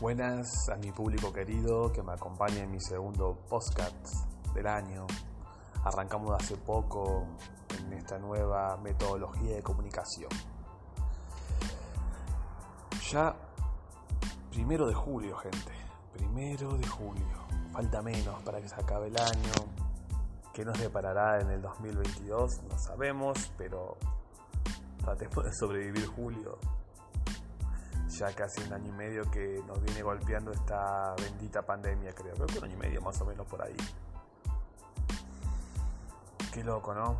Buenas a mi público querido que me acompaña en mi segundo podcast del año. Arrancamos hace poco en esta nueva metodología de comunicación. Ya primero de julio, gente. Primero de julio. Falta menos para que se acabe el año. ¿Qué nos deparará en el 2022? No sabemos, pero tratemos de sobrevivir julio ya casi un año y medio que nos viene golpeando esta bendita pandemia, creo. Creo que un año y medio más o menos por ahí. Qué loco, ¿no?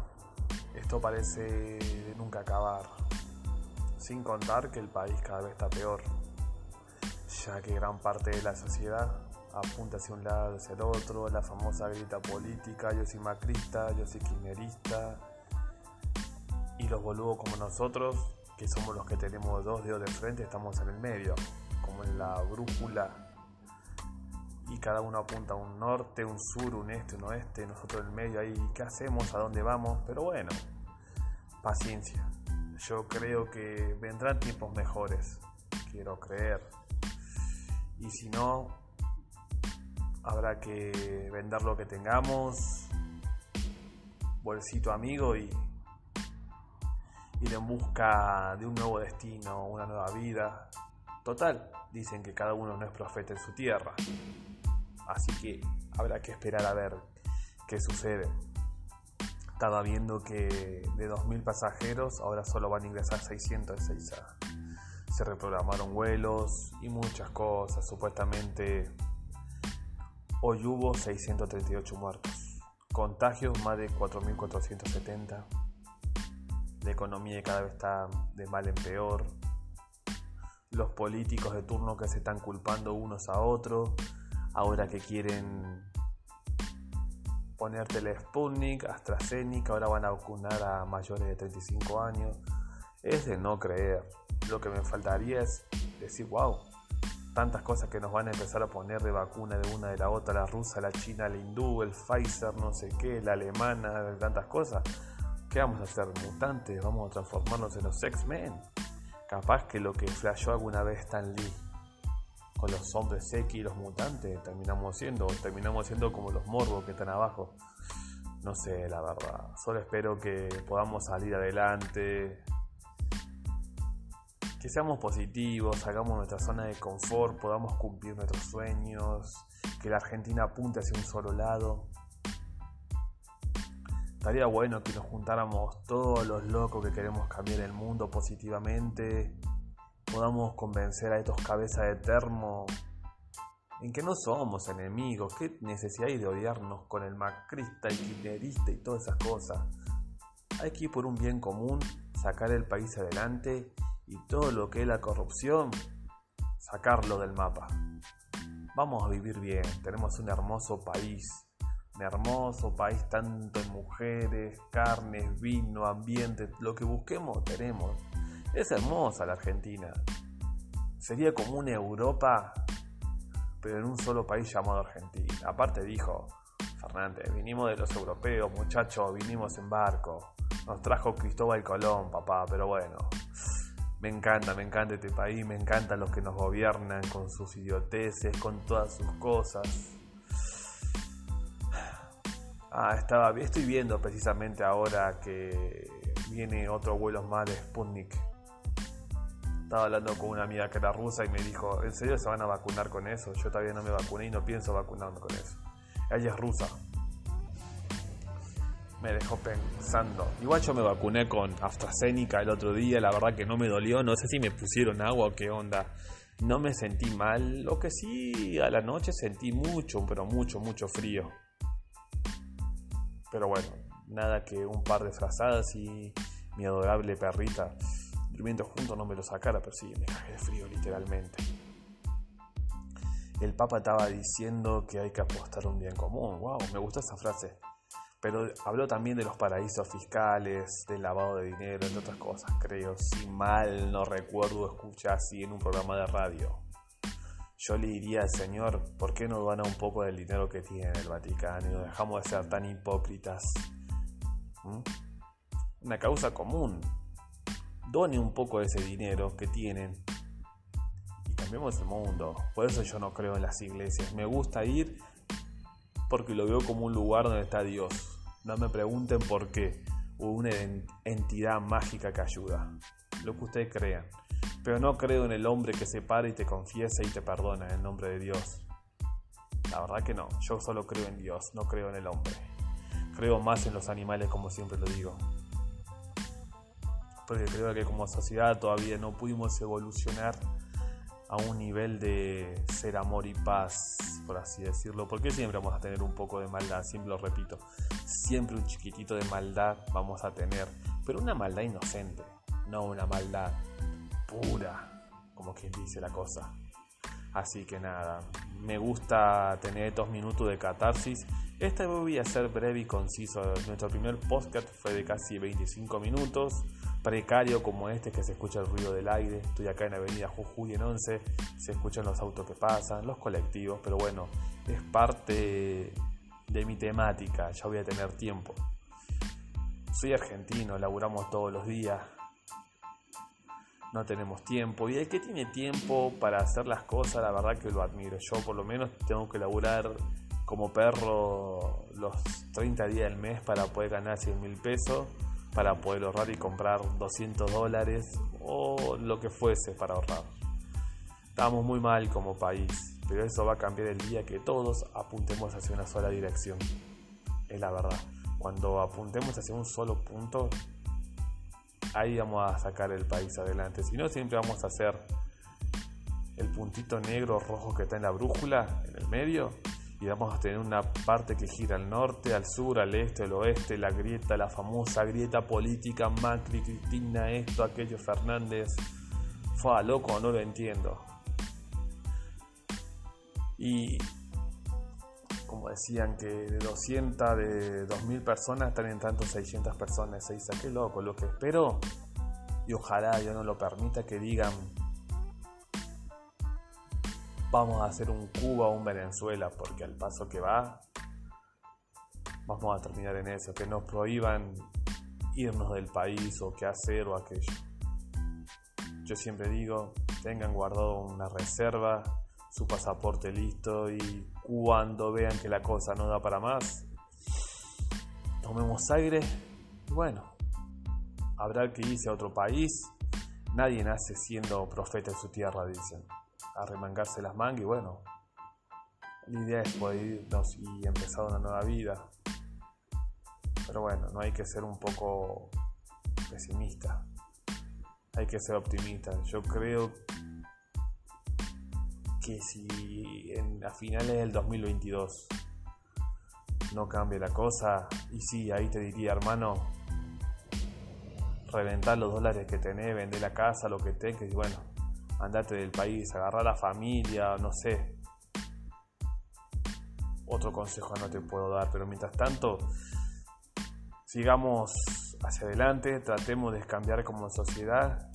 Esto parece de nunca acabar. Sin contar que el país cada vez está peor, ya que gran parte de la sociedad apunta hacia un lado, hacia el otro, la famosa grita política, yo soy macrista, yo soy kirchnerista, y los boludos como nosotros que somos los que tenemos dos dedos de frente, estamos en el medio, como en la brújula, y cada uno apunta a un norte, un sur, un este, un oeste, nosotros en el medio ahí, ¿qué hacemos? ¿A dónde vamos? Pero bueno, paciencia. Yo creo que vendrán tiempos mejores, quiero creer. Y si no, habrá que vender lo que tengamos, bolsito amigo y ir en busca de un nuevo destino, una nueva vida. Total, dicen que cada uno no es profeta en su tierra. Así que habrá que esperar a ver qué sucede. Estaba viendo que de 2.000 pasajeros ahora solo van a ingresar 606. Se reprogramaron vuelos y muchas cosas. Supuestamente hoy hubo 638 muertos. Contagios más de 4.470 la economía cada vez está de mal en peor, los políticos de turno que se están culpando unos a otros, ahora que quieren ponerte el Sputnik, AstraZeneca, ahora van a vacunar a mayores de 35 años. Es de no creer. Lo que me faltaría es decir, wow, tantas cosas que nos van a empezar a poner de vacuna de una de la otra, la rusa, la china, la hindú, el Pfizer, no sé qué, la alemana, tantas cosas. ¿Qué vamos a hacer? ¿Mutantes? ¿Vamos a transformarnos en los X-Men? Capaz que lo que flashó alguna vez Stan Lee con los hombres X y los mutantes terminamos siendo, terminamos siendo como los morbos que están abajo. No sé, la verdad. Solo espero que podamos salir adelante, que seamos positivos, hagamos nuestra zona de confort, podamos cumplir nuestros sueños, que la Argentina apunte hacia un solo lado. Estaría bueno que nos juntáramos todos los locos que queremos cambiar el mundo positivamente, podamos convencer a estos cabezas de termo en que no somos enemigos, qué necesidad hay de odiarnos con el macrista, el kirchnerista y todas esas cosas. Hay que ir por un bien común, sacar el país adelante y todo lo que es la corrupción, sacarlo del mapa. Vamos a vivir bien, tenemos un hermoso país hermoso país, tanto en mujeres, carnes, vino, ambiente, lo que busquemos tenemos. Es hermosa la Argentina. Sería como una Europa, pero en un solo país llamado Argentina. Aparte dijo Fernández, vinimos de los europeos, muchachos, vinimos en barco. Nos trajo Cristóbal Colón, papá, pero bueno. Me encanta, me encanta este país, me encantan los que nos gobiernan con sus idioteces, con todas sus cosas Ah, estaba, estoy viendo precisamente ahora que viene otro vuelo más de Sputnik. Estaba hablando con una amiga que era rusa y me dijo, ¿en serio se van a vacunar con eso? Yo todavía no me vacuné y no pienso vacunarme con eso. Ella es rusa. Me dejó pensando. Igual yo me vacuné con AstraZeneca el otro día, la verdad que no me dolió, no sé si me pusieron agua o qué onda. No me sentí mal, lo que sí a la noche sentí mucho, pero mucho, mucho frío. Pero bueno, nada que un par de frazadas y mi adorable perrita durmiendo juntos no me lo sacara, pero sí, me cagué de frío literalmente. El Papa estaba diciendo que hay que apostar un bien común. Wow, me gustó esa frase. Pero habló también de los paraísos fiscales, del lavado de dinero, entre otras cosas, creo. Si mal no recuerdo, escuché así en un programa de radio yo le diría al Señor, ¿por qué no dona un poco del dinero que tiene el Vaticano y no dejamos de ser tan hipócritas? ¿Mm? Una causa común. Done un poco de ese dinero que tienen y cambiemos el mundo. Por eso yo no creo en las iglesias. Me gusta ir porque lo veo como un lugar donde está Dios. No me pregunten por qué. Una entidad mágica que ayuda. Lo que ustedes crean. Pero no creo en el hombre que se para y te confiesa y te perdona en el nombre de Dios. La verdad que no. Yo solo creo en Dios, no creo en el hombre. Creo más en los animales como siempre lo digo porque creo que como sociedad todavía no pudimos evolucionar a un nivel de ser amor y paz, por así decirlo, porque siempre vamos a tener un poco de maldad, siempre lo repito, siempre un chiquitito de maldad vamos a tener, pero una maldad inocente, no una maldad pura, como quien dice la cosa. Así que nada, me gusta tener estos minutos de catarsis. Esta voy a ser breve y conciso. Nuestro primer podcast fue de casi 25 minutos precario como este que se escucha el ruido del aire. Estoy acá en Avenida Jujuy en 11, se escuchan los autos que pasan, los colectivos, pero bueno, es parte de mi temática, ya voy a tener tiempo. Soy argentino, laburamos todos los días, no tenemos tiempo y el que tiene tiempo para hacer las cosas, la verdad que lo admiro. Yo por lo menos tengo que laburar como perro los 30 días del mes para poder ganar 100 mil pesos para poder ahorrar y comprar 200 dólares o lo que fuese para ahorrar. Estamos muy mal como país, pero eso va a cambiar el día que todos apuntemos hacia una sola dirección. Es la verdad. Cuando apuntemos hacia un solo punto, ahí vamos a sacar el país adelante. Si no, siempre vamos a hacer el puntito negro rojo que está en la brújula, en el medio, y vamos a tener una parte que gira al norte, al sur, al este, al oeste, la grieta, la famosa grieta política, Macri, Cristina, esto, aquello, Fernández. Fue loco, no lo entiendo. Y como decían que de 200, de 2000 personas están en tanto 600 personas. Se dice, qué loco, lo que espero, y ojalá Dios no lo permita, que digan vamos a hacer un Cuba o un Venezuela, porque al paso que va, vamos a terminar en eso, que nos prohíban irnos del país o qué hacer o aquello. Yo siempre digo, tengan guardado una reserva, su pasaporte listo y cuando vean que la cosa no da para más, tomemos aire y bueno, habrá que irse a otro país. Nadie nace siendo profeta en su tierra, dicen a remangarse las mangas y bueno, la idea es poder irnos y empezar una nueva vida. Pero bueno, no hay que ser un poco pesimista, hay que ser optimista. Yo creo que si en, a finales del 2022 no cambia la cosa, y sí, ahí te diría, hermano, reventar los dólares que tenés, vender la casa, lo que tengas, y bueno, andate del país, agarrar a la familia, no sé. Otro consejo no te puedo dar, pero mientras tanto, sigamos hacia adelante, tratemos de cambiar como sociedad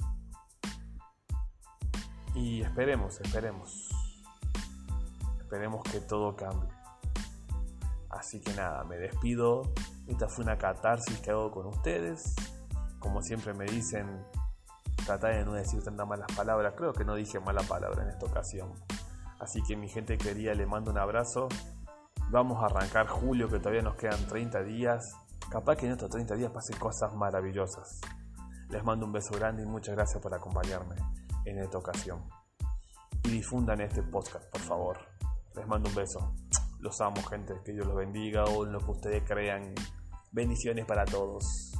y esperemos, esperemos, esperemos que todo cambie. Así que nada, me despido. Esta fue una catarsis que hago con ustedes. Como siempre me dicen, tratar de no decir tantas malas palabras. Creo que no dije mala palabra en esta ocasión. Así que mi gente querida, le mando un abrazo. Vamos a arrancar julio, que todavía nos quedan 30 días. Capaz que en estos 30 días pasen cosas maravillosas. Les mando un beso grande y muchas gracias por acompañarme en esta ocasión. Y difundan este podcast, por favor. Les mando un beso. Los amo, gente. Que Dios los bendiga o lo que ustedes crean. Bendiciones para todos.